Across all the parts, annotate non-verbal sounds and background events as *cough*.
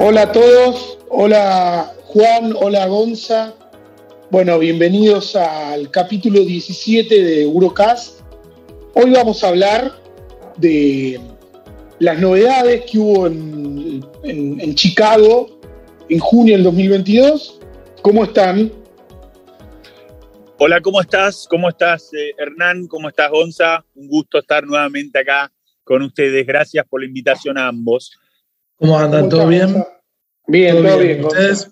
Hola a todos, hola Juan, hola Gonza. Bueno, bienvenidos al capítulo 17 de Eurocast. Hoy vamos a hablar de las novedades que hubo en, Chicago en junio del 2022. ¿Cómo están? Hola, ¿cómo estás? ¿Cómo estás, eh, Hernán? ¿Cómo estás, Gonza? Un gusto estar nuevamente acá con ustedes. Gracias por la invitación a ambos. ¿Cómo andan? ¿Todo bien? Bien, todo, bien. ¿Ustedes?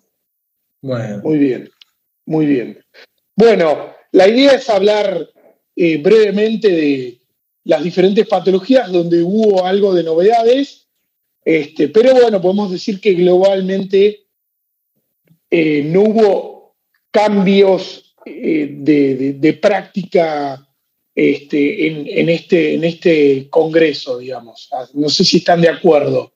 Bueno. Muy bien, muy bien. Bueno, la idea es hablar eh, brevemente de las diferentes patologías donde hubo algo de novedades, este, pero bueno, podemos decir que globalmente eh, no hubo cambios eh, de, práctica este, en, este, en este congreso, digamos. Ah, no sé si están de acuerdo.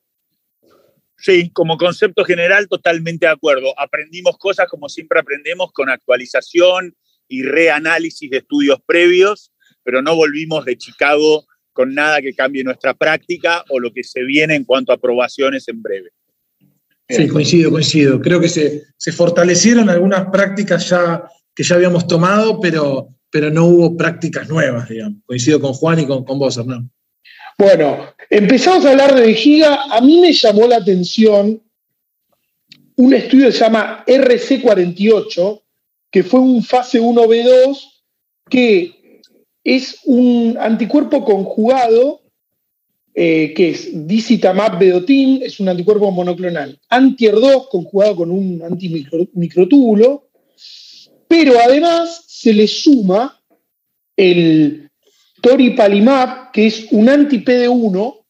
Sí, como concepto general, totalmente de acuerdo. Aprendimos cosas como siempre aprendemos con actualización y reanálisis de estudios previos, pero no volvimos de Chicago con nada que cambie nuestra práctica o lo que se viene en cuanto a aprobaciones en breve. Sí, coincido, coincido. Creo que se, se fortalecieron algunas prácticas ya que ya habíamos tomado, pero, pero no hubo prácticas nuevas, digamos. Coincido con Juan y con, con vos, Hernán. Bueno, empezamos a hablar de vejiga. A mí me llamó la atención un estudio que se llama RC48, que fue un fase 1B2, que es un anticuerpo conjugado, eh, que es dicitamab vedotin, es un anticuerpo monoclonal. Antier2 conjugado con un antimicrotúbulo, pero además se le suma el toripalimab, que es un anti-PD1,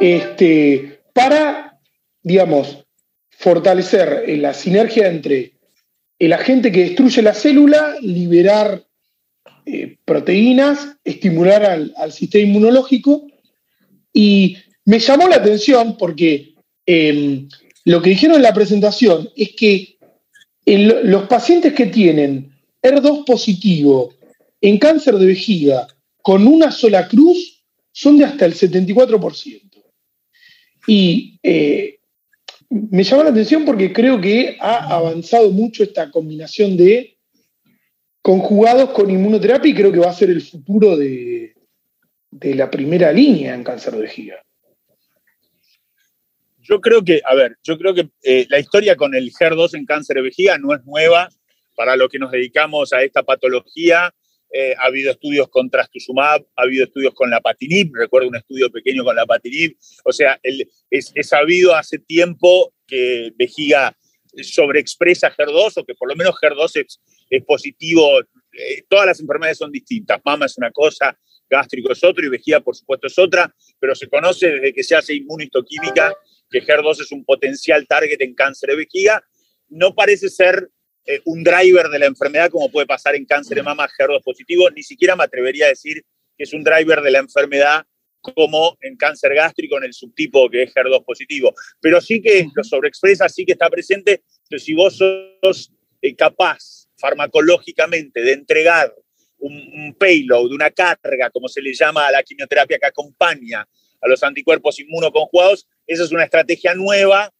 este, para, digamos, fortalecer la sinergia entre el agente que destruye la célula, liberar eh, proteínas, estimular al, sistema inmunológico. Y me llamó la atención porque em, lo que dijeron en la presentación es que los pacientes que tienen ER2 positivo en cáncer de vejiga con una sola cruz son de hasta el 74%. Y eh, me llama la atención porque creo que ha avanzado mucho esta combinación de conjugados con inmunoterapia y creo que va a ser el futuro de, la primera línea en cáncer de vejiga. Yo creo que, a ver, yo creo que eh, la historia con el HER2 en cáncer de vejiga no es nueva para los que nos dedicamos a esta patología. Eh, ha habido estudios con trastuzumab, ha habido estudios con la patinib, recuerdo un estudio pequeño con la patinib. O sea, es, sabido hace tiempo que vejiga sobreexpresa HER2 o que por lo menos HER2 es, positivo. Eh, todas las enfermedades son distintas. Mama es una cosa, gástrico es otro y vejiga, por supuesto, es otra, pero se conoce desde que se hace inmunistoquímica que HER2 es un potencial target en cáncer de vejiga. No parece ser eh, un driver de la enfermedad como puede pasar en cáncer de mama HER2 positivo, ni siquiera me atrevería a decir que es un driver de la enfermedad como en cáncer gástrico en el subtipo que es HER2 positivo. Pero sí que lo sobreexpresa, sí que está presente. Entonces, si vos sos eh, capaz farmacológicamente de entregar un, un, payload, una carga, como se le llama a la quimioterapia que acompaña a los anticuerpos inmunoconjugados, esa es una estrategia nueva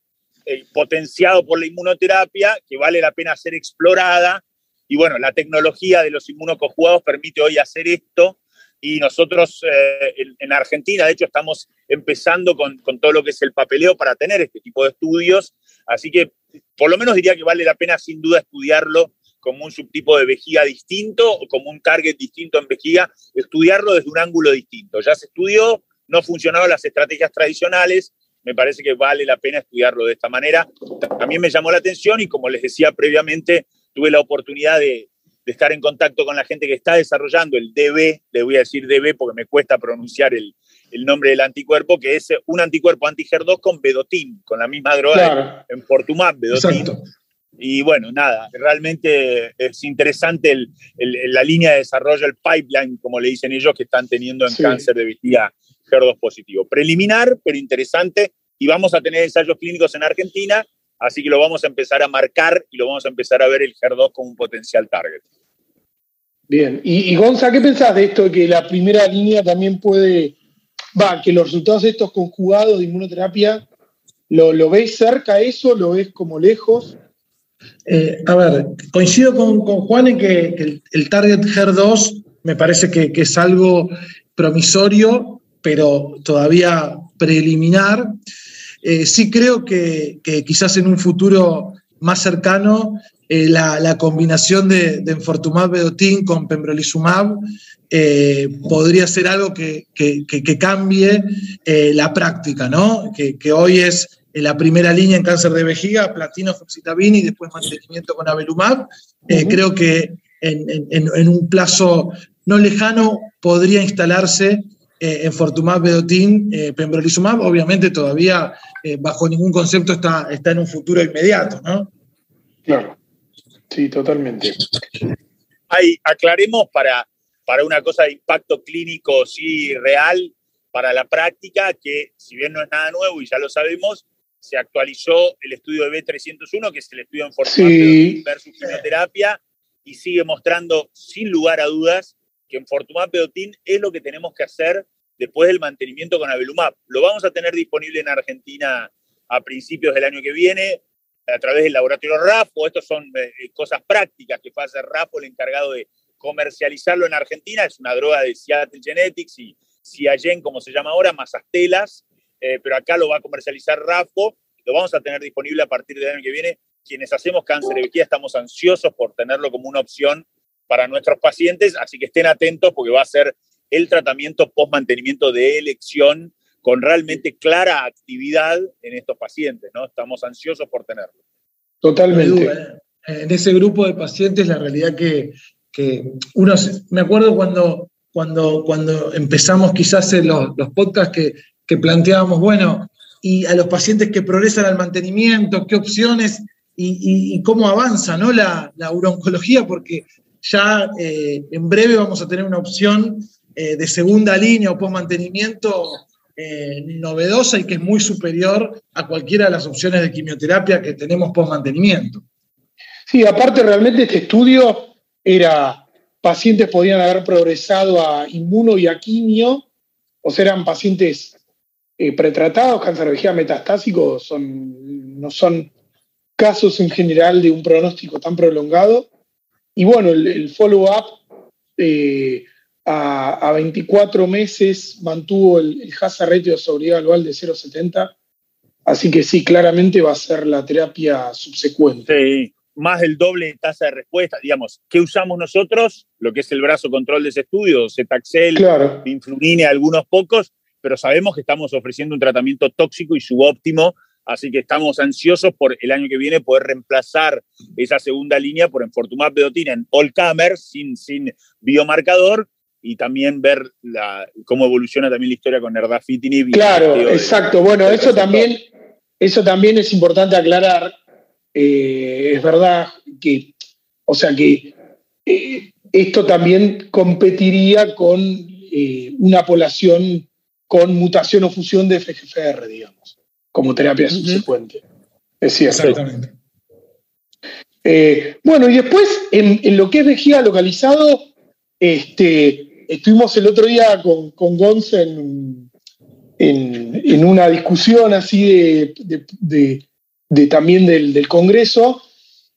eh, potenciado por la inmunoterapia, que vale la pena ser explorada. Y bueno, la tecnología de los inmunoconjugados permite hoy hacer esto. Y nosotros eh, en, Argentina, de hecho, estamos empezando con, con, todo lo que es el papeleo para tener este tipo de estudios. Así que por lo menos diría que vale la pena sin duda estudiarlo como un subtipo de vejiga distinto o como un target distinto en vejiga, estudiarlo desde un ángulo distinto. Ya se estudió, no funcionaron las estrategias tradicionales, me parece que vale la pena estudiarlo de esta manera. También me llamó la atención y como les decía previamente, tuve la oportunidad de, estar en contacto con la gente que está desarrollando el DB, le voy a decir DB porque me cuesta pronunciar el, nombre del anticuerpo, que es un anticuerpo anti-HER2 con Bedotin, con la misma droga en Portumab, Bedotin. Y bueno, nada, realmente es interesante la línea de desarrollo, el pipeline, como le dicen ellos, que están teniendo en cáncer de vejiga HER2 positivo. Preliminar, pero interesante, y vamos a tener ensayos clínicos en Argentina, así que lo vamos a empezar a marcar y lo vamos a empezar a ver el HER2 como un potencial target. Bien, y, Gonza, ¿qué pensás de esto? Que la primera línea también puede, va, que los resultados de estos conjugados de inmunoterapia ¿Lo, ¿Lo ves cerca eso? ¿Lo ves como lejos? Eh, a ver, coincido con, Juan en que, el, Target HER2 me parece que, es algo promisorio, pero todavía preliminar. Eh, sí creo que, quizás en un futuro más cercano eh, la, combinación de, de enfortumab vedotin con pembrolizumab podría ser algo que, cambie la práctica, ¿no? Que, hoy es en la primera línea en cáncer de vejiga, platino, foxitabina y después mantenimiento con avelumab. Eh, creo que en, un plazo no lejano podría instalarse eh, en Fortumab Vedotin eh, pembrolizumab. Obviamente todavía bajo ningún concepto está, está en un futuro inmediato, ¿no? Claro, sí, totalmente. Ahí, aclaremos para, para una cosa de impacto clínico, sí, real, para la práctica, que si bien no es nada nuevo y ya lo sabemos, se actualizó el estudio de B301, que es el estudio en Fortumab versus quimioterapia, y sigue mostrando, sin lugar a dudas, que en Fortumab Pedotin es lo que tenemos que hacer después del mantenimiento con Avelumab. Lo vamos a tener disponible en Argentina a principios del año que viene a través del laboratorio RAFO. Estas son eh, cosas prácticas que va a hacer RAFO el encargado de comercializarlo en Argentina. Es una droga de Seattle Genetics y Ciagen, como se llama ahora, más Astelas. Eh, pero acá lo va a comercializar RAFO, lo vamos a tener disponible a partir del año que viene. Quienes hacemos cáncer de vejiga estamos ansiosos por tenerlo como una opción para nuestros pacientes, así que estén atentos porque va a ser el tratamiento post-mantenimiento de elección con realmente clara actividad en estos pacientes, ¿no? Estamos ansiosos por tenerlo. Totalmente. En ese grupo de pacientes, la realidad que, que uno, me acuerdo cuando, cuando, cuando empezamos quizás en los, los podcasts que que planteábamos, bueno, y a los pacientes que progresan al mantenimiento, qué opciones y, cómo avanza ¿no? la, la uroncología, porque ya eh, en breve vamos a tener una opción eh, de segunda línea o post-mantenimiento eh, novedosa y que es muy superior a cualquiera de las opciones de quimioterapia que tenemos post-mantenimiento. Sí, aparte realmente este estudio era, pacientes podían haber progresado a inmuno y a quimio, o sea, eran pacientes eh, pretratados, vejiga metastásico, son, no son casos en general de un pronóstico tan prolongado. Y bueno, el, follow-up eh, a, 24 meses mantuvo el, el hazard ratio de sobriedad global de 0,70. Así que sí, claramente va a ser la terapia subsecuente. Sí, más del doble de tasa de respuesta. Digamos, ¿qué usamos nosotros? Lo que es el brazo control de ese estudio, Cetaxel, claro. algunos pocos, pero sabemos que estamos ofreciendo un tratamiento tóxico y subóptimo, así que estamos ansiosos por el año que viene poder reemplazar esa segunda línea por enfortumab vedotina en all camer, sin, sin biomarcador, y también ver la, cómo evoluciona también la historia con erdafitinib. Claro, exacto. bueno, eso también, eso también es importante aclarar. Eh, es verdad que, o sea que eh, esto también competiría con eh, una población con mutación o fusión de FGFR, digamos, como terapia subsecuente. Es cierto. Exactamente. Eh, bueno, y después, en, lo que es vejiga localizado, este, estuvimos el otro día con, con Gonza en, una discusión así de, también del, Congreso.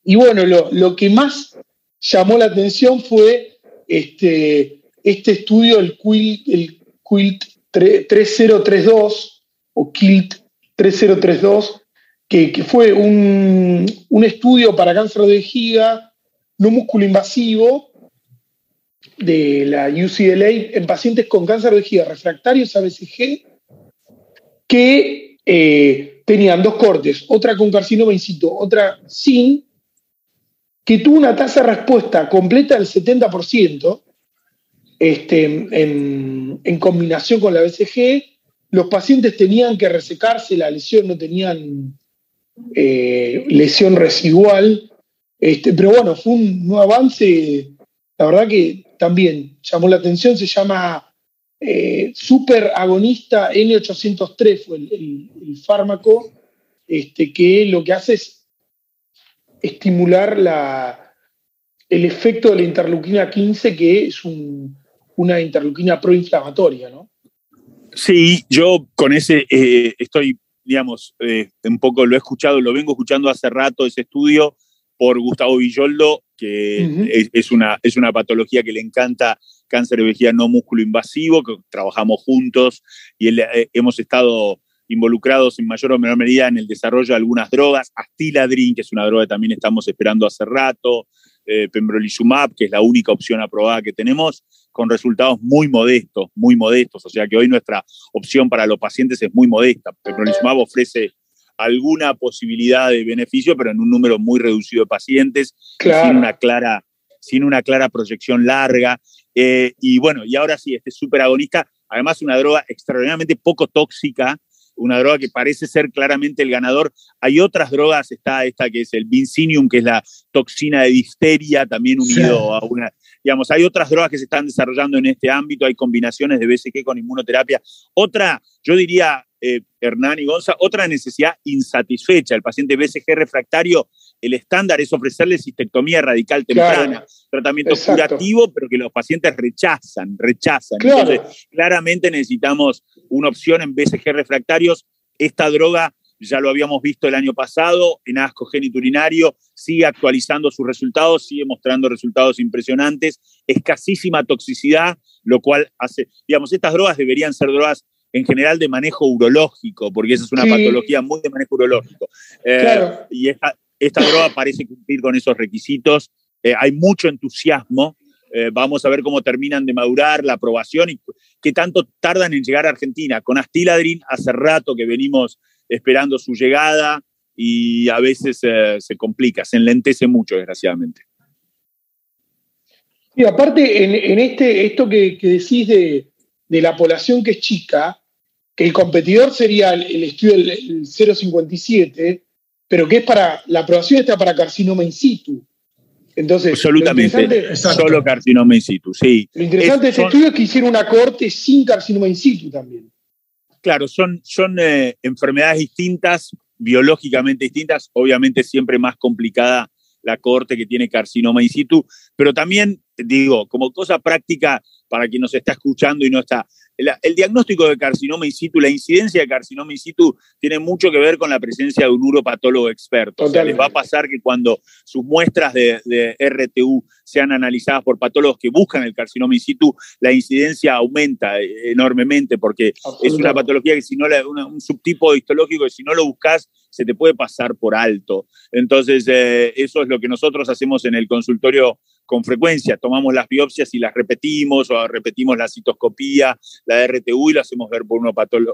Y bueno, lo, que más llamó la atención fue este, este estudio, el QUILT, el QUILT 3032 o KILT 3032, que, que fue un, estudio para cáncer de vejiga no músculo invasivo de la UCLA en pacientes con cáncer de vejiga refractarios a BCG que eh, tenían dos cortes, otra con carcinoma in situ, otra sin, que tuvo una tasa de respuesta completa del 70%, este, en, combinación con la BCG, los pacientes tenían que resecarse la lesión, no tenían eh, lesión residual. Este, pero bueno, fue un, avance, la verdad que también llamó la atención, se llama eh, super agonista N803, fue el, fármaco este, que lo que hace es estimular la, el efecto de la interleuquina 15, que es un, una interleuquina proinflamatoria, ¿no? Sí, yo con ese eh, estoy digamos, eh, un poco lo he escuchado, lo vengo escuchando hace rato, ese estudio por Gustavo Villoldo, que es, una, es una patología que le encanta cáncer de vejiga no músculo invasivo, que trabajamos juntos y eh, hemos estado involucrados en mayor o menor medida en el desarrollo de algunas drogas, Astiladrin, que es una droga que también estamos esperando hace rato, eh, pembrolizumab, que es la única opción aprobada que tenemos, con resultados muy modestos, muy modestos. O sea que hoy nuestra opción para los pacientes es muy modesta. Pembrolizumab ofrece alguna posibilidad de beneficio, pero en un número muy reducido de pacientes, sin, una clara, sin una clara proyección larga. Eh, y bueno, y ahora sí, este superagonista, además una droga extraordinariamente poco tóxica, una droga que parece ser claramente el ganador. Hay otras drogas, está esta que es el Vincinium, que es la toxina de difteria, también unido a una, digamos, hay otras drogas que se están desarrollando en este ámbito, hay combinaciones de BCG con inmunoterapia. Otra, yo diría, eh, Hernán y Gonza, otra necesidad insatisfecha. El paciente BCG refractario, el estándar es ofrecerle cistectomía radical temprana, tratamiento curativo, pero que los pacientes rechazan, rechazan. Entonces, claramente necesitamos una opción en BCG refractarios. Esta droga ya lo habíamos visto el año pasado en asco genitulinario, sigue actualizando sus resultados, sigue mostrando resultados impresionantes, escasísima toxicidad, lo cual hace, digamos, estas drogas deberían ser drogas en general de manejo urológico, porque esa es una patología muy de manejo urológico. Eh, y esta, droga parece cumplir con esos requisitos. Eh, hay mucho entusiasmo. Eh, vamos a ver cómo terminan de madurar la aprobación y qué tanto tardan en llegar a Argentina. Con Astiladrin hace rato que venimos esperando su llegada y a veces se complica, se enlentece mucho, desgraciadamente. Y aparte, en, este, esto que decís de, de la población que es chica, que el competidor sería el, estudio del 057, pero que es para, la aprobación está para carcinoma in situ. Entonces, absolutamente, solo carcinoma in situ, sí. Lo interesante de ese estudio es que hicieron una corte sin carcinoma in situ también. Claro, son, son eh, enfermedades distintas, biológicamente distintas, obviamente siempre más complicada la corte que tiene carcinoma in situ, pero también, digo, como cosa práctica, para quien nos está escuchando y no está. El, diagnóstico de carcinoma in situ, la incidencia de carcinoma in situ tiene mucho que ver con la presencia de un uropatólogo experto. O sea, les va a pasar que cuando sus muestras de, RTU sean analizadas por patólogos que buscan el carcinoma in situ, la incidencia aumenta enormemente porque es una patología que si no, un subtipo histológico que si no lo buscas se te puede pasar por alto. Entonces, eh, eso es lo que nosotros hacemos en el consultorio con frecuencia. Tomamos las biopsias y las repetimos o repetimos la citoscopía, la RTU y lo hacemos ver por un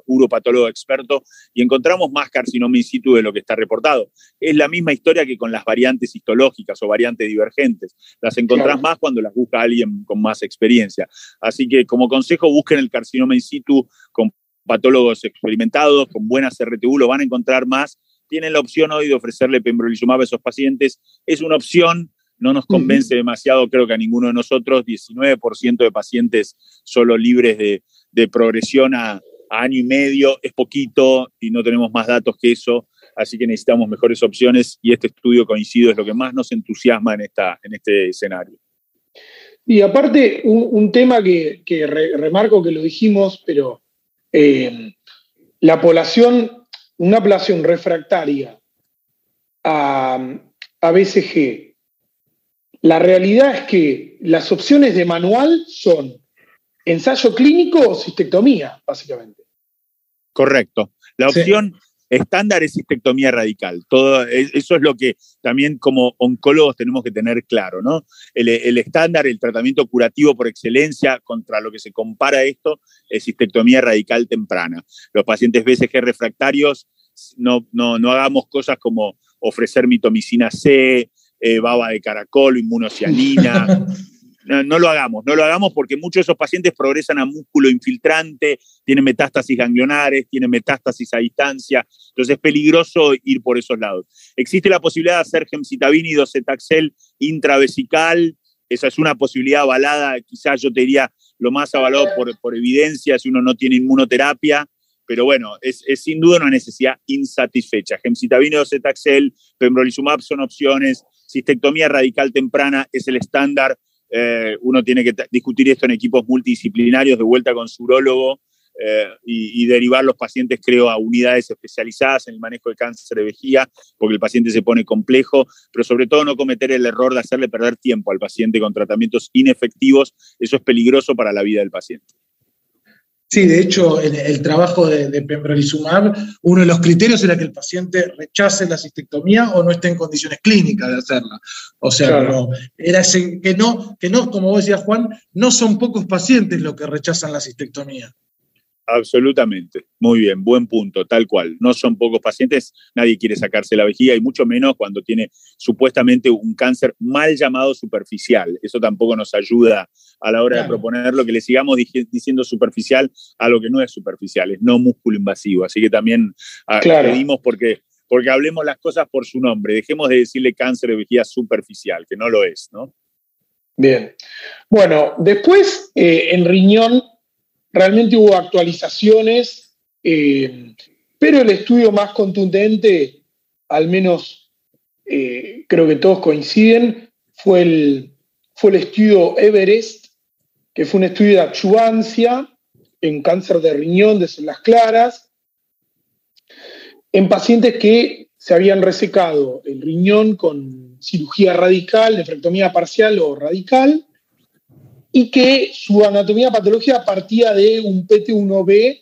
uropatólogo experto y encontramos más carcinoma in situ de lo que está reportado. Es la misma historia que con las variantes histológicas o variantes divergentes. Las encontrás más cuando las busca alguien con más experiencia. Así que como consejo busquen el carcinoma in situ con patólogos experimentados, con buenas RTU, lo van a encontrar más. Tienen la opción hoy de ofrecerle pembrolizumab a esos pacientes. Es una opción, no nos convence demasiado, creo que a ninguno de nosotros, 19% de pacientes solo libres de, progresión a, año y medio, es poquito y no tenemos más datos que eso, así que necesitamos mejores opciones y este estudio coincido es lo que más nos entusiasma en, esta, en este escenario. Y aparte, un, tema que, remarco que lo dijimos, pero eh, la población, una población refractaria a, a BCG, la realidad es que las opciones de manual son ensayo clínico o cistectomía, básicamente. Correcto. La opción estándar es cistectomía radical. Todo, eso es lo que también como oncólogos tenemos que tener claro, ¿no? El, estándar, el tratamiento curativo por excelencia contra lo que se compara esto es cistectomía radical temprana. Los pacientes BCG refractarios, no, no, no hagamos cosas como ofrecer mitomicina C, eh, baba de caracol, inmunocianina. *laughs* No, lo hagamos, no lo hagamos porque muchos de esos pacientes progresan a músculo infiltrante, tienen metástasis ganglionares, tienen metástasis a distancia, entonces es peligroso ir por esos lados. Existe la posibilidad de hacer gemcitabina y docetaxel intravesical, esa es una posibilidad avalada, quizás yo te diría lo más avalado por, evidencia si uno no tiene inmunoterapia, pero bueno, es, sin duda una necesidad insatisfecha. Gemcitabina y docetaxel, pembrolizumab son opciones, cistectomía radical temprana es el estándar, eh, uno tiene que discutir esto en equipos multidisciplinarios de vuelta con su urólogo, eh, y, derivar los pacientes, creo, a unidades especializadas en el manejo de cáncer de vejiga, porque el paciente se pone complejo, pero sobre todo no cometer el error de hacerle perder tiempo al paciente con tratamientos inefectivos. Eso es peligroso para la vida del paciente. Sí, de hecho, en el trabajo de, pembrolizumab, uno de los criterios era que el paciente rechace la cistectomía o no esté en condiciones clínicas de hacerla. O sea, era que no, que no, como vos decías, Juan, no son pocos pacientes los que rechazan la cistectomía. Absolutamente. Muy bien, buen punto, tal cual. No son pocos pacientes, nadie quiere sacarse la vejiga y mucho menos cuando tiene supuestamente un cáncer mal llamado superficial. Eso tampoco nos ayuda a la hora de proponerlo, que le sigamos diciendo superficial a lo que no es superficial, es no músculo invasivo. Así que también ah, pedimos porque, porque hablemos las cosas por su nombre, dejemos de decirle cáncer de vejiga superficial, que no lo es, ¿no? Bien. Bueno, después eh, en riñón realmente hubo actualizaciones, eh, pero el estudio más contundente, al menos eh, creo que todos coinciden, fue el, fue el estudio Everest, que fue un estudio de achuancia en cáncer de riñón de células claras, en pacientes que se habían resecado el riñón con cirugía radical, nefrectomía parcial o radical, y que su anatomía patológica partía de un PT1B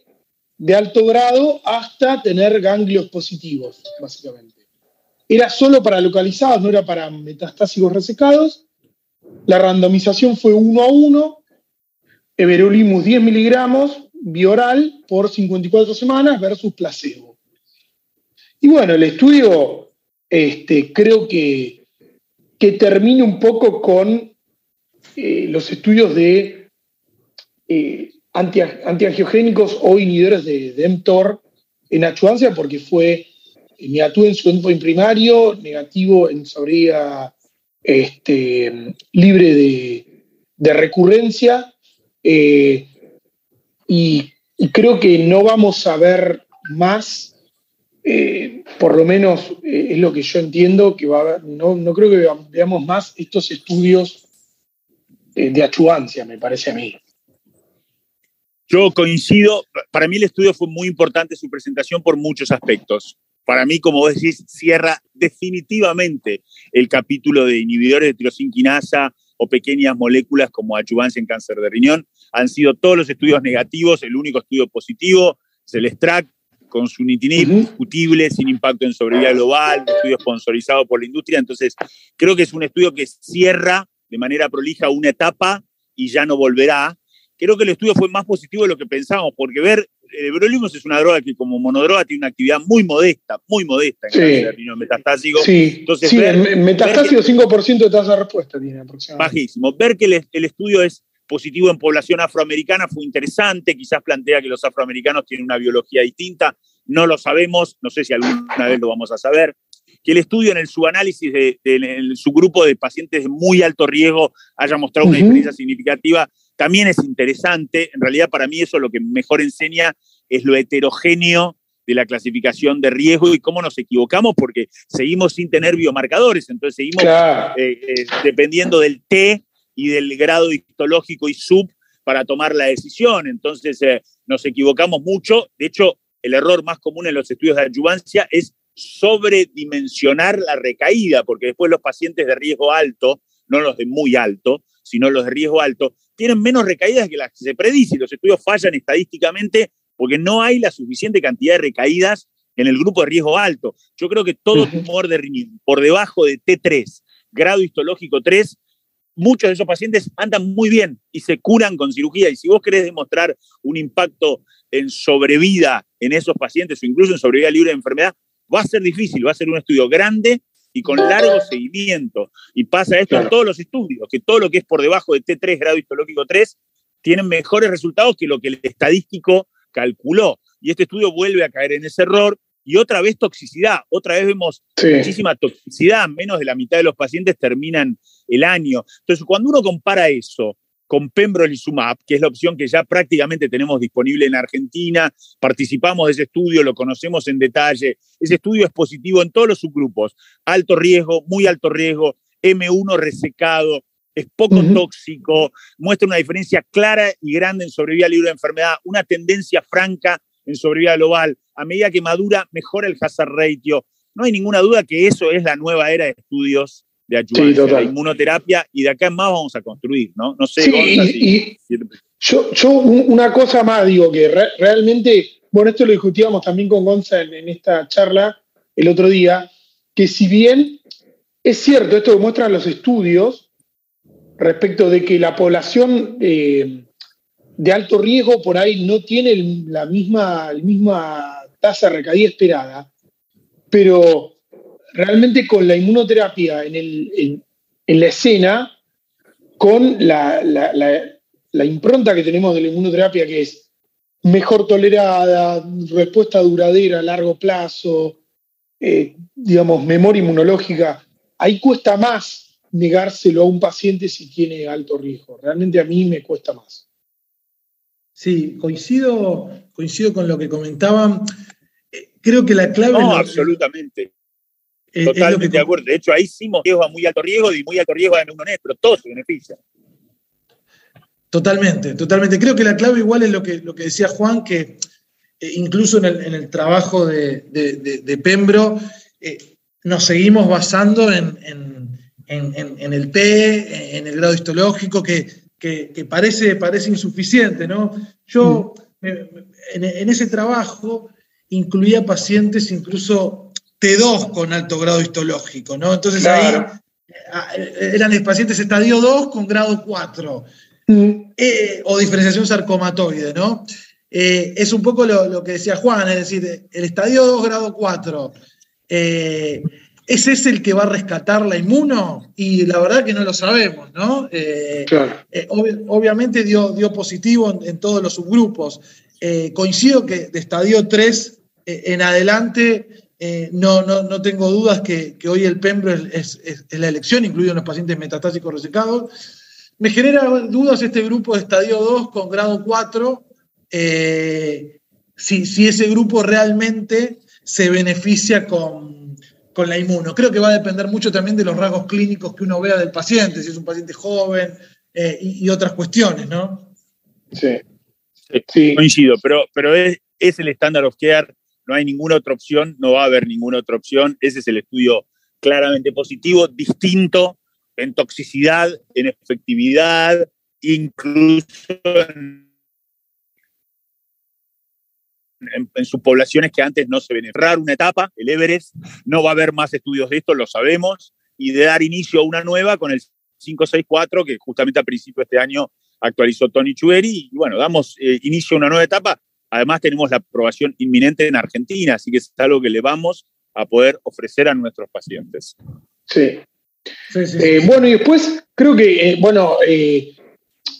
de alto grado hasta tener ganglios positivos, básicamente. Era solo para localizados, no era para metastásicos resecados. La randomización fue 1 a 1, Everolimus 10 miligramos, bioral por 54 semanas versus placebo. Y bueno, el estudio este, creo que, que termina un poco con eh, los estudios de eh, antiangiogénicos o inhibidores de, mTOR en achuancia porque fue negativo en su endpoint primario, negativo en sobrevida este, libre de, recurrencia eh, y, creo que no vamos a ver más, por lo menos es lo que yo entiendo, que va a haber, no, no creo que veamos más estos estudios eh, de achuancia, me parece a mí. Yo coincido, para mí el estudio fue muy importante su presentación por muchos aspectos. Para mí, como vos decís, cierra definitivamente el capítulo de inhibidores de tirosinquinasa o pequeñas moléculas como achuancia en cáncer de riñón. Han sido todos los estudios negativos, el único estudio positivo es el STRAC con su nitinib, discutible, sin impacto en sobrevida global, estudio sponsorizado por la industria. Entonces, creo que es un estudio que cierra de manera prolija una etapa y ya no volverá. Creo que el estudio fue más positivo de lo que pensábamos, porque ver, el Brolimus es una droga que como monodroga tiene una actividad muy modesta, muy modesta en el riñón metastásico. Sí, Entonces, sí metastásico 5% de tasa de respuesta tiene aproximadamente. Bajísimo. Ver que el, estudio es positivo en población afroamericana fue interesante, quizás plantea que los afroamericanos tienen una biología distinta, no lo sabemos, no sé si alguna vez lo vamos a saber que el estudio en el subanálisis de, su grupo de pacientes de muy alto riesgo haya mostrado una diferencia significativa, también es interesante. En realidad, para mí eso lo que mejor enseña es lo heterogéneo de la clasificación de riesgo y cómo nos equivocamos porque seguimos sin tener biomarcadores, entonces seguimos eh, eh, dependiendo del T y del grado histológico y sub para tomar la decisión. Entonces eh, nos equivocamos mucho. De hecho, el error más común en los estudios de adyuvancia es sobredimensionar la recaída, porque después los pacientes de riesgo alto, no los de muy alto, sino los de riesgo alto, tienen menos recaídas que las que se predice. Los estudios fallan estadísticamente porque no hay la suficiente cantidad de recaídas en el grupo de riesgo alto. Yo creo que todo tumor de por debajo de T3, grado histológico 3, muchos de esos pacientes andan muy bien y se curan con cirugía. Y si vos querés demostrar un impacto en sobrevida en esos pacientes o incluso en sobrevida libre de enfermedad, Va a ser difícil, va a ser un estudio grande y con largo seguimiento. Y pasa esto en todos los estudios, que todo lo que es por debajo de T3, grado histológico 3, tienen mejores resultados que lo que el estadístico calculó. Y este estudio vuelve a caer en ese error. Y otra vez toxicidad, otra vez vemos muchísima toxicidad, menos de la mitad de los pacientes terminan el año. Entonces, cuando uno compara eso con pembrolizumab, que es la opción que ya prácticamente tenemos disponible en Argentina. Participamos de ese estudio, lo conocemos en detalle. Ese estudio es positivo en todos los subgrupos. Alto riesgo, muy alto riesgo, M1 resecado, es poco tóxico, muestra una diferencia clara y grande en sobrevida libre de enfermedad, una tendencia franca en sobrevida global. A medida que madura, mejora el hazard ratio. No hay ninguna duda que eso es la nueva era de estudios de ayuda la inmunoterapia, y de acá en más vamos a construir, ¿no? No sé, sí, yo, yo, una cosa más digo que realmente, bueno, esto lo discutíamos también con Gonza en, esta charla el otro día, que si bien es cierto, esto demuestran los estudios respecto de que la población eh, de alto riesgo por ahí no tiene la misma, la misma tasa de recaída esperada, pero realmente con la inmunoterapia en, el, en, la escena, con la, la, impronta que tenemos de la inmunoterapia, que es mejor tolerada, respuesta duradera a largo plazo, eh, digamos, memoria inmunológica, ahí cuesta más negárselo a un paciente si tiene alto riesgo. Realmente a mí me cuesta más. Sí, coincido, coincido con lo que comentaban. Eh, creo que la clave. No, absolutamente. Totalmente de acuerdo. De hecho, ahí hicimos riesgo a muy alto riesgo y muy alto riesgo a uno pero todo se beneficia. Totalmente, totalmente. Creo que la clave igual es lo que, lo que decía Juan, que eh, incluso en el, trabajo de, Pembro eh, nos seguimos basando en, el T, en el grado histológico, que, parece, parece insuficiente. ¿no? Yo mm. en ese trabajo incluía pacientes incluso T2 con alto grado histológico, ¿no? Entonces ahí eh, eran pacientes estadio 2 con grado 4, mm. eh, o diferenciación sarcomatoide, ¿no? Eh, es un poco lo, que decía Juan, es decir, el estadio 2, grado 4, ¿ese es el que va a rescatar la inmuno? Y la verdad que no lo sabemos, ¿no? obviamente dio, dio positivo en, todos los subgrupos. coincido que de estadio 3 en adelante eh, no, no, tengo dudas que, hoy el Pembro es, la elección, incluido en los pacientes metastásicos resecados. Me genera dudas este grupo de estadio 2 con grado 4, eh, si, ese grupo realmente se beneficia con, la inmuno. Creo que va a depender mucho también de los rasgos clínicos que uno vea del paciente, si es un paciente joven eh, y, otras cuestiones, ¿no? Sí. sí. Coincido, pero, pero es, es el estándar of care no hay ninguna otra opción, no va a haber ninguna otra opción. Ese es el estudio claramente positivo, distinto en toxicidad, en efectividad, incluso en, en, subpoblaciones que antes no se ven. Errar una etapa, el Everest, no va a haber más estudios de esto, lo sabemos, y de dar inicio a una nueva con el 564, que justamente a principio de este año actualizó Tony Chueri, y bueno, damos eh, inicio a una nueva etapa Además, tenemos la aprobación inminente en Argentina, así que es algo que le vamos a poder ofrecer a nuestros pacientes. Sí. Eh, bueno, y después creo que, eh, bueno, eh,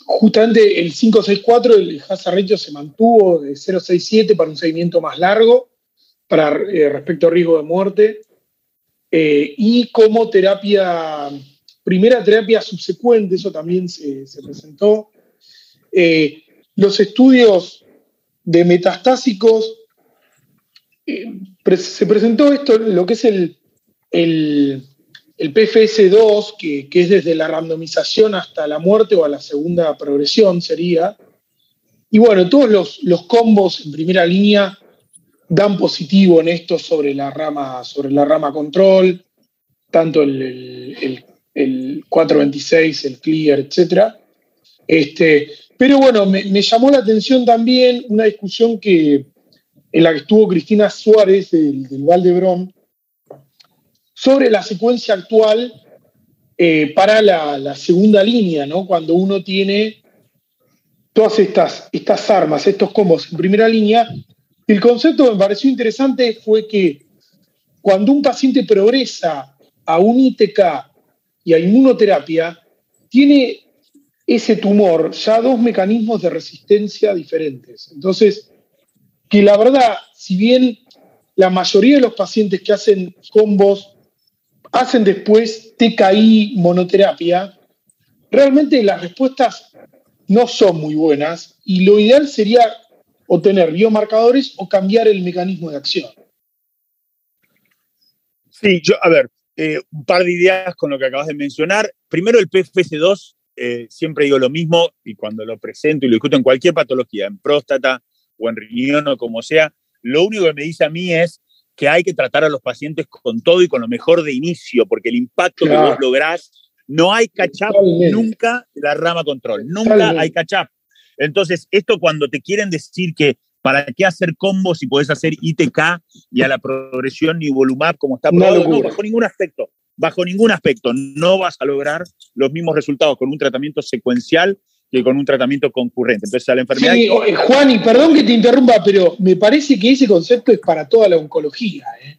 justamente el 564, el hazard ratio se mantuvo de 067 para un seguimiento más largo, para respecto a riesgo de muerte, y como terapia, primera terapia subsecuente, eso también se, se presentó. los estudios de metastásicos, eh, se presentó esto, lo que es el, el, PFS2, que, es desde la randomización hasta la muerte o a la segunda progresión sería. Y bueno, todos los, combos en primera línea dan positivo en esto sobre la rama, sobre la rama control, tanto el, el 426, el clear, etc. Este, pero bueno, me, llamó la atención también una discusión que, en la que estuvo Cristina Suárez del, Valdebrón sobre la secuencia actual eh, para la, segunda línea, ¿no? Cuando uno tiene todas estas, estas armas, estos combos en primera línea. El concepto que me pareció interesante fue que cuando un paciente progresa a un ITK y a inmunoterapia, tiene ese tumor ya dos mecanismos de resistencia diferentes. Entonces, que la verdad, si bien la mayoría de los pacientes que hacen combos hacen después TKI monoterapia, realmente las respuestas no son muy buenas y lo ideal sería obtener biomarcadores o cambiar el mecanismo de acción. Sí, yo, a ver, Eh, un par de ideas con lo que acabas de mencionar. Primero, el PFS2, eh, siempre digo lo mismo y cuando lo presento y lo discuto en cualquier patología, en próstata o en riñón o como sea, lo único que me dice a mí es que hay que tratar a los pacientes con todo y con lo mejor de inicio, porque el impacto que vos lográs, no hay catch-up nunca de la rama control, nunca hay catch-up. Entonces, esto cuando te quieren decir que para qué hacer combos si podés hacer ITK y a la progresión nivolumab como está probado, no, bajo ningún aspecto, bajo ningún aspecto, no vas a lograr los mismos resultados con un tratamiento secuencial que con un tratamiento concurrente. Entonces, a la enfermedad. Sí, Juan, y perdón que te interrumpa, pero me parece que ese concepto es para toda la oncología. ¿eh?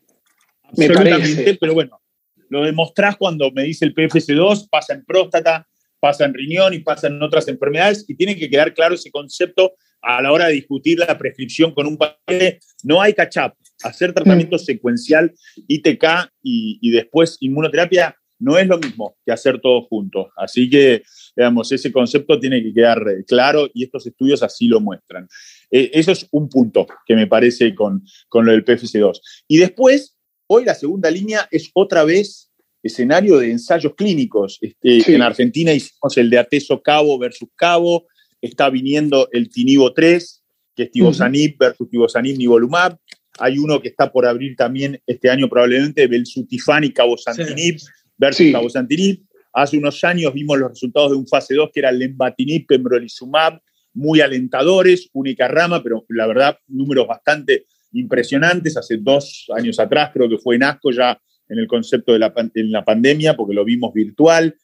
Me parece. pero bueno, lo demostrás cuando me dice el PFS2, pasa en próstata, pasa en riñón y pasa en otras enfermedades, y tiene que quedar claro ese concepto a la hora de discutir la prescripción con un paciente. No hay catch-up. Hacer tratamiento mm. secuencial, ITK y, y después inmunoterapia no es lo mismo que hacer todo juntos. Así que, digamos, ese concepto tiene que quedar claro y estos estudios así lo muestran. Eh, eso es un punto que me parece con, con lo del PFC2. Y después, hoy la segunda línea es otra vez escenario de ensayos clínicos. Este, En Argentina hicimos el de Ateso Cabo versus Cabo, está viniendo el Tinivo 3, que es Tibosanib versus Tibosanib Nivolumab. Hay uno que está por abrir también este año probablemente, Belsutifan y Cabosantinib versus sí. Hace unos años vimos los resultados de un fase 2 que era Lembatinib, Pembrolizumab, muy alentadores, única rama, pero la verdad, números bastante impresionantes. Hace dos años atrás, creo que fue en ASCO ya en el concepto de la, en la pandemia, porque lo vimos virtual.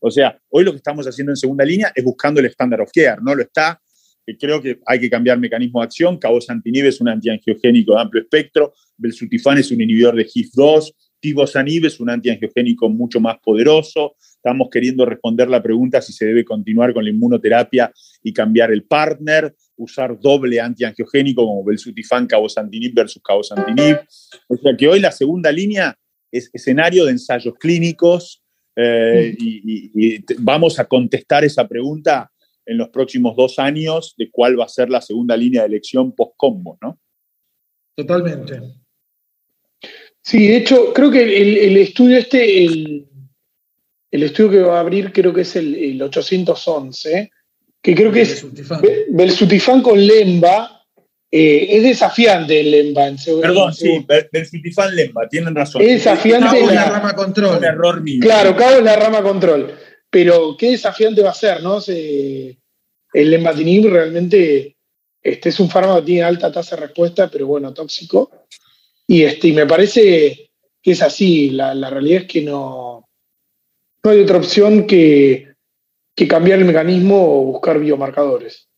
O sea, hoy lo que estamos haciendo en segunda línea es buscando el estándar of care, ¿no? Lo está. Creo que hay que cambiar mecanismo de acción. Cabosantinib es un antiangiogénico de amplio espectro. Belsutifan es un inhibidor de HIF2. Tibosanib es un antiangiogénico mucho más poderoso. Estamos queriendo responder la pregunta si se debe continuar con la inmunoterapia y cambiar el partner, usar doble antiangiogénico como Belsutifan, Cabosantinib versus Cabosantinib. O sea que hoy la segunda línea es escenario de ensayos clínicos eh, y, vamos a contestar esa pregunta en los próximos dos años de cuál va a ser la segunda línea de elección post-combo, ¿no? Totalmente. Sí, de hecho, creo que el, estudio este, el, estudio que va a abrir creo que es el, 811, que creo que es Belsutifan con Lemba, eh, es desafiante el Lemba. En Perdón, sí, Belsutifan Lemba, tienen razón. Es desafiante. la, rama control. Un error mío. Claro, cabo es la rama control. Pero qué desafiante va a ser, ¿no? El Lembatinib realmente este es un fármaco que tiene alta tasa de respuesta, pero bueno, tóxico. Y, este, me parece que es así. La, realidad es que no, no hay otra opción que, cambiar el mecanismo o buscar biomarcadores.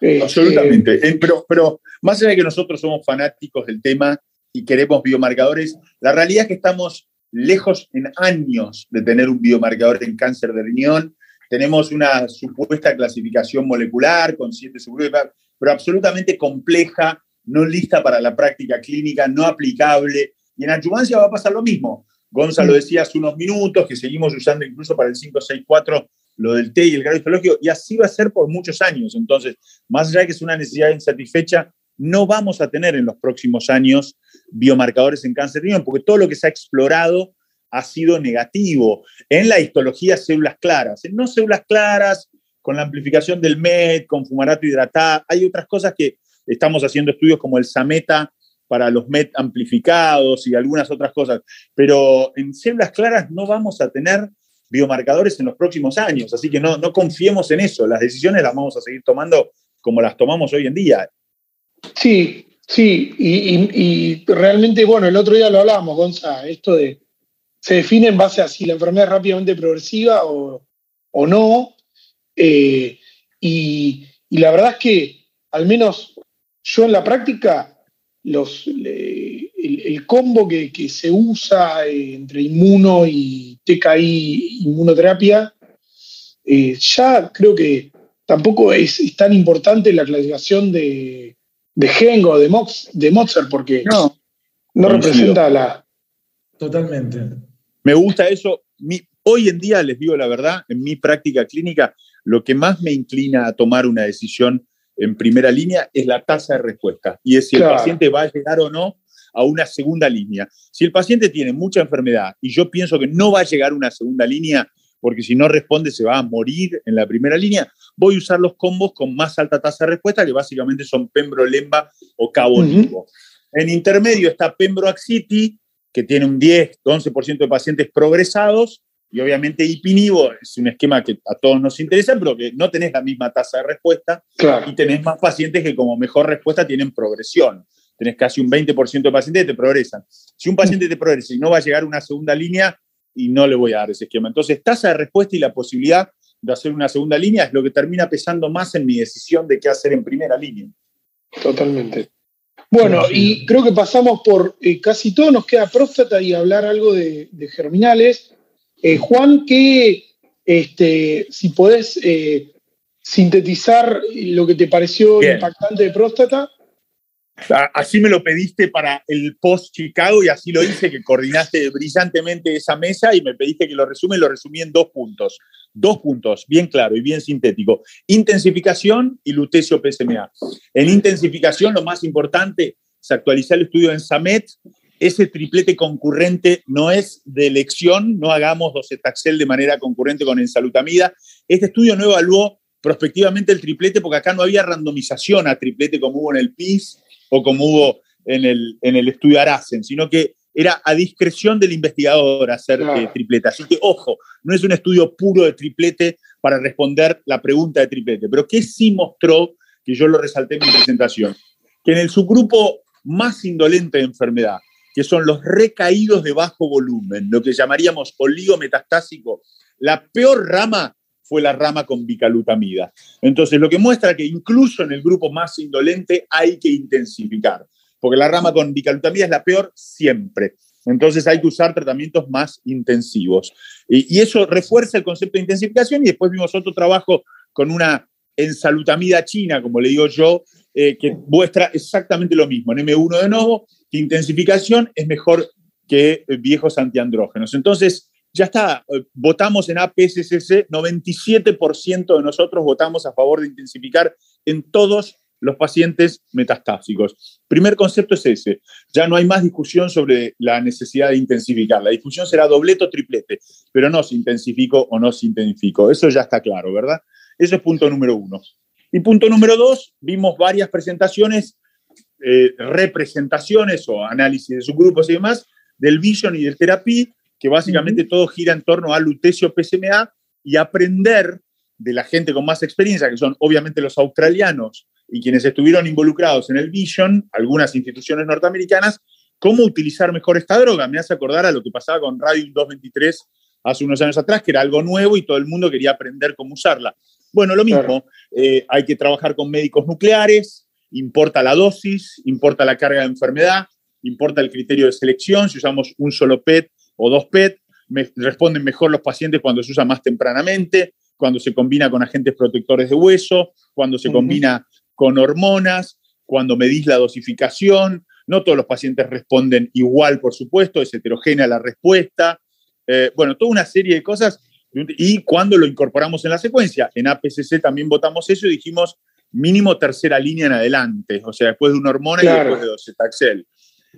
Este, Absolutamente. Eh, pero, pero más allá de que nosotros somos fanáticos del tema y queremos biomarcadores, la realidad es que estamos lejos en años de tener un biomarcador en cáncer de riñón. Tenemos una supuesta clasificación molecular con siete subgrupos, pero absolutamente compleja no lista para la práctica clínica, no aplicable. Y en adyuvancia va a pasar lo mismo. Gonzalo decía hace unos minutos que seguimos usando incluso para el 564 lo del T y el grado histológico, y así va a ser por muchos años. Entonces, más allá de que es una necesidad insatisfecha, no vamos a tener en los próximos años biomarcadores en cáncer de riñón, porque todo lo que se ha explorado ha sido negativo. En la histología, células claras. En no células claras, con la amplificación del MET, con fumarato hidratado, hay otras cosas que Estamos haciendo estudios como el SAMETA para los MET amplificados y algunas otras cosas, pero en células claras no vamos a tener biomarcadores en los próximos años, así que no, no confiemos en eso, las decisiones las vamos a seguir tomando como las tomamos hoy en día. Sí, sí, y, realmente, bueno, el otro día lo hablábamos, Gonza, esto de, se define en base a si la enfermedad es rápidamente progresiva o, no, eh, y, y la verdad es que al menos yo en la práctica, los, el, combo que, se usa entre inmuno y TKI inmunoterapia, eh, ya creo que tampoco es, tan importante la clasificación de, de Gengo o de, Mox, de Mozart, porque no, no representa la. Totalmente. Me gusta eso. hoy en día, les digo la verdad, en mi práctica clínica, lo que más me inclina a tomar una decisión en primera línea es la tasa de respuesta. Y es si el paciente va a llegar o no a una segunda línea. Si el paciente tiene mucha enfermedad y yo pienso que no va a llegar a una segunda línea, porque si no responde se va a morir en la primera línea, voy a usar los combos con más alta tasa de respuesta, que básicamente son pembrolizumab o cabo En intermedio está pembroaxiti, que tiene un 10, 11% de pacientes progresados, y obviamente Ipinivo es un esquema que a todos nos interesa, pero que no tenés la misma tasa de respuesta y tenés más pacientes que como mejor respuesta tienen progresión. Tenés casi un 20% de pacientes que te progresan. Si un paciente te progresa y no va a llegar a una segunda línea, y no le voy a dar ese esquema. Entonces, tasa de respuesta y la posibilidad de hacer una segunda línea es lo que termina pesando más en mi decisión de qué hacer en primera línea. Totalmente. Bueno, y creo que pasamos por eh, casi todo, nos queda próstata y hablar algo de germinales. Eh, Juan, que este, si podés eh, sintetizar lo que te pareció impactante de próstata. Así me lo pediste para el post Chicago y así lo hice, que coordinaste brillantemente esa mesa y me pediste que lo resume y lo resumí en dos puntos. Dos puntos, bien claro y bien sintético. Intensificación y lutecio PSMA. En intensificación lo más importante es actualizar el estudio en SAMET ese triplete concurrente no es de elección, no hagamos docetaxel de manera concurrente con ensalutamida. Este estudio no evaluó prospectivamente el triplete porque acá no había randomización a triplete como hubo en el PIS o como hubo en el, en el estudio Aracen, sino que era a discreción del investigador hacer eh, triplete. Así que, ojo, no es un estudio puro de triplete para responder la pregunta de triplete, pero que sí mostró, que yo lo resalté en mi presentación, que en el subgrupo más indolente de enfermedad, que son los recaídos de bajo volumen, lo que llamaríamos oligometastásico. La peor rama fue la rama con bicalutamida. Entonces, lo que muestra que incluso en el grupo más indolente hay que intensificar, porque la rama con bicalutamida es la peor siempre. Entonces hay que usar tratamientos más intensivos. Y, eso refuerza el concepto de intensificación y después vimos otro trabajo con una ensalutamida china, como le digo yo, eh, que muestra exactamente lo mismo. En M1 de nuevo, intensificación es mejor que eh, viejos antiandrógenos. Entonces, ya está, eh, votamos en APSCC, 97% de nosotros votamos a favor de intensificar en todos los pacientes metastásicos. Primer concepto es ese, ya no hay más discusión sobre la necesidad de intensificar, la discusión será doblete o triplete, pero no si intensifico o no si intensifico, eso ya está claro, ¿verdad? Eso es punto número uno. Y punto número dos, vimos varias presentaciones eh, representaciones o análisis de subgrupos y demás del Vision y del Therapy, que básicamente todo gira en torno al lutecio PSMA y aprender de la gente con más experiencia, que son obviamente los australianos y quienes estuvieron involucrados en el Vision, algunas instituciones norteamericanas, cómo utilizar mejor esta droga. Me hace acordar a lo que pasaba con Radio 223 hace unos años atrás, que era algo nuevo y todo el mundo quería aprender cómo usarla. Bueno, lo mismo, eh, hay que trabajar con médicos nucleares, importa la dosis, importa la carga de enfermedad, importa el criterio de selección, si usamos un solo PET o dos PET, responden mejor los pacientes cuando se usa más tempranamente, cuando se combina con agentes protectores de hueso, cuando se combina con hormonas, cuando medís la dosificación. No todos los pacientes responden igual, por supuesto, es heterogénea la respuesta. Eh, bueno, toda una serie de cosas. Y cuando lo incorporamos en la secuencia, en APCC también votamos eso y dijimos, mínimo tercera línea en adelante, o sea, después de una hormona y después de docetaxel.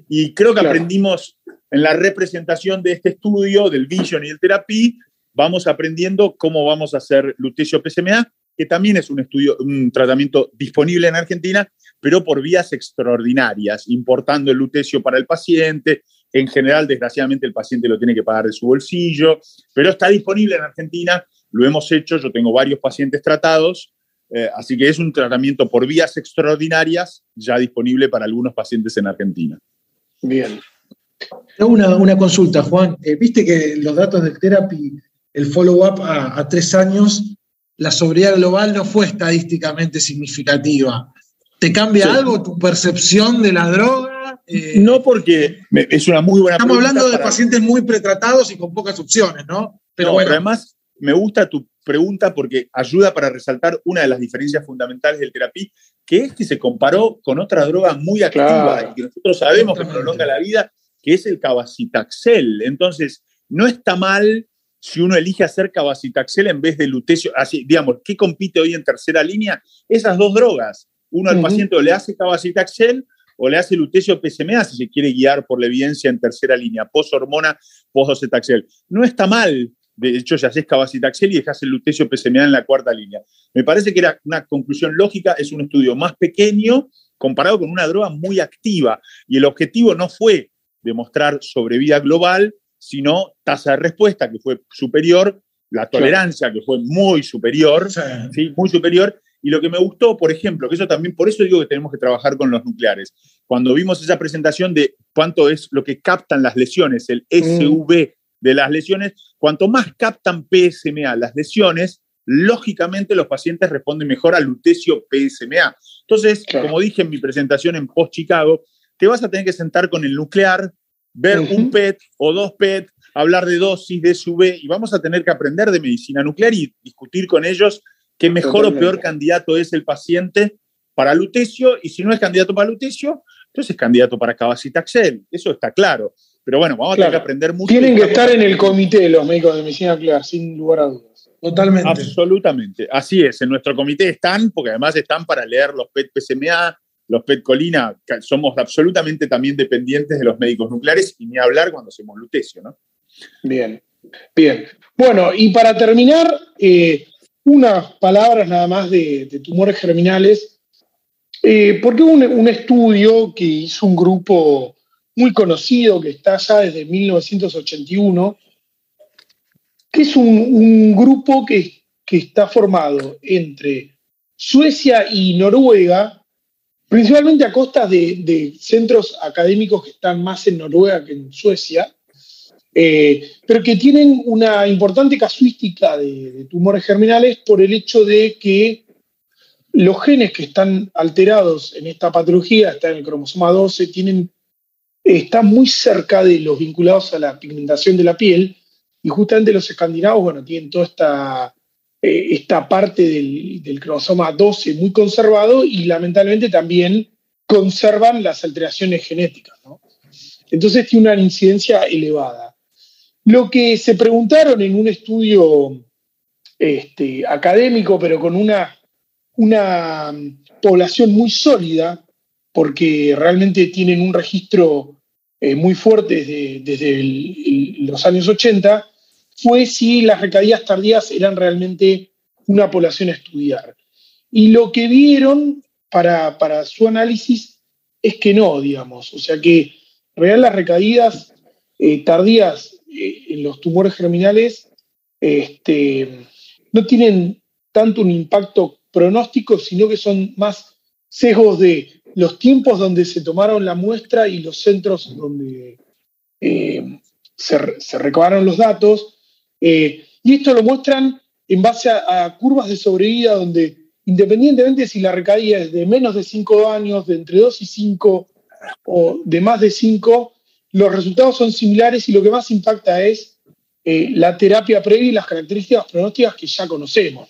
Y creo que aprendimos en la representación de este estudio, del Vision y el Therapy, vamos aprendiendo cómo vamos a hacer lutecio PSMA, que también es un estudio, un tratamiento disponible en Argentina, pero por vías extraordinarias, importando el lutecio para el paciente. En general, desgraciadamente, el paciente lo tiene que pagar de su bolsillo, pero está disponible en Argentina, lo hemos hecho, yo tengo varios pacientes tratados eh, así que es un tratamiento por vías extraordinarias ya disponible para algunos pacientes en Argentina. Bien. Una, una consulta, Juan. Eh, Viste que los datos del therapy, el follow-up a, tres años, la sobriedad global no fue estadísticamente significativa. ¿Te cambia algo tu percepción de la droga? Eh, no, porque es una muy buena Estamos hablando de pacientes muy pretratados y con pocas opciones, ¿no? Pero bueno. además, me gusta tu pregunta porque ayuda para resaltar una de las diferencias fundamentales del terapia, que es que se comparó con otra droga muy activa y que nosotros sabemos que prolonga la vida, que es el cabacitaxel. Entonces, no está mal si uno elige hacer cabacitaxel en vez de lutecio, así, digamos, ¿qué compite hoy en tercera línea? Esas dos drogas. Uno al paciente le hace cabacitaxel, o le hace lutecio PSMA si se quiere guiar por la evidencia en tercera línea, post-hormona, post-docetaxel. No está mal, de hecho ya haces cabacitaxel y dejas el lutecio PSMA en la cuarta línea. Me parece que era una conclusión lógica, es un estudio más pequeño comparado con una droga muy activa y el objetivo no fue demostrar sobrevida global, sino tasa de respuesta que fue superior, la tolerancia que fue muy superior, sí. muy superior, y lo que me gustó, por ejemplo, que eso también, por eso digo que tenemos que trabajar con los nucleares. Cuando vimos esa presentación de cuánto es lo que captan las lesiones, el mm. SV de las lesiones, cuanto más captan PSMA las lesiones, lógicamente los pacientes responden mejor al lutecio PSMA. Entonces, como dije en mi presentación en Post Chicago, te vas a tener que sentar con el nuclear, ver un PET o dos PET, hablar de dosis, de SV, y vamos a tener que aprender de medicina nuclear y discutir con ellos qué mejor o peor candidato es el paciente para lutecio, y si no es candidato para lutecio, entonces es candidato para cabacitaxel. Eso está claro. Pero bueno, vamos a tener que aprender mucho. Tienen que estar en el comité los médicos de medicina nuclear, sin lugar a dudas. Totalmente. Absolutamente. Así es. En nuestro comité están, porque además están para leer los PET PSMA, los PET colina. Somos absolutamente también dependientes de los médicos nucleares y ni hablar cuando hacemos lutecio, ¿no? Bien, bien. Bueno, y para terminar, eh, unas palabras nada más de, tumores germinales, eh, porque hubo un, estudio que hizo un grupo muy conocido que está ya desde 1981, que es un, grupo que, está formado entre Suecia y Noruega, principalmente a costa de, centros académicos que están más en Noruega que en Suecia, eh, pero que tienen una importante casuística de, tumores germinales por el hecho de que los genes que están alterados en esta patología, están en el cromosoma 12, tienen, están muy cerca de los vinculados a la pigmentación de la piel, y justamente los escandinavos, bueno, tienen toda esta, eh, esta parte del, cromosoma 12 muy conservado y lamentablemente también conservan las alteraciones genéticas. Entonces tiene una incidencia elevada. Lo que se preguntaron en un estudio este, académico, pero con una, una población muy sólida, porque realmente tienen un registro eh, muy fuerte desde, los años 80, fue si las recaídas tardías eran realmente una población a estudiar. Y lo que vieron para, para su análisis es que no, digamos. O sea que en realidad las recaídas eh, tardías eh, en los tumores germinales este, no tienen tanto un impacto pronóstico, sino que son más sesgos de los tiempos donde se tomaron la muestra y los centros donde eh, se, recabaron los datos. Eh, y esto lo muestran en base a, curvas de sobrevida donde independientemente si la recaída es de menos de 5 años, de entre 2 y 5 o de más de 5, los resultados son similares y lo que más impacta es eh, la terapia previa y las características pronósticas que ya conocemos.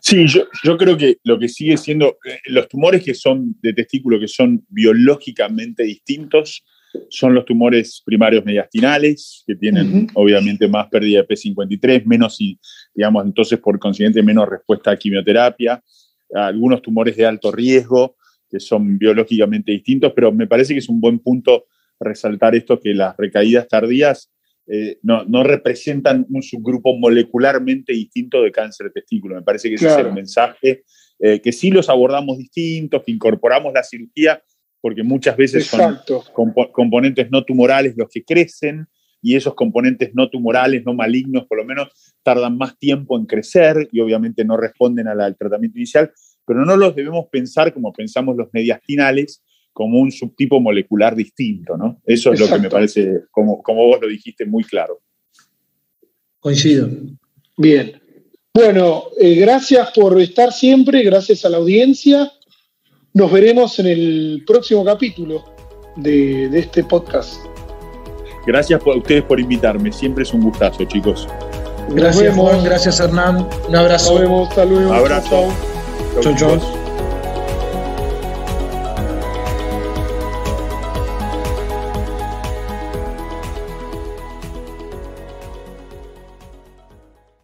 Sí, yo, creo que lo que sigue siendo, eh, los tumores que son de testículo, que son biológicamente distintos, son los tumores primarios mediastinales, que tienen obviamente más pérdida de P53, menos, y, digamos, entonces por consiguiente menos respuesta a quimioterapia, algunos tumores de alto riesgo, que son biológicamente distintos, pero me parece que es un buen punto resaltar esto, que las recaídas tardías eh, no, representan un subgrupo molecularmente distinto de cáncer de testículo. Me parece que ese es el mensaje, eh, que sí los abordamos distintos, que incorporamos la cirugía, porque muchas veces son componentes no tumorales los que crecen, y esos componentes no tumorales, no malignos, por lo menos tardan más tiempo en crecer y obviamente no responden al tratamiento inicial, pero no los debemos pensar como pensamos los mediastinales, como un subtipo molecular distinto, ¿no? Eso es lo que me parece, como, como vos lo dijiste, muy claro. Coincido. Bien. Bueno, eh, gracias por estar siempre, gracias a la audiencia. Nos veremos en el próximo capítulo de, este podcast. Gracias a ustedes por invitarme, siempre es un gustazo, chicos. Gracias, Juan, gracias, Hernán. Un abrazo. Nos vemos, hasta luego. Abrazo. Chau, chau.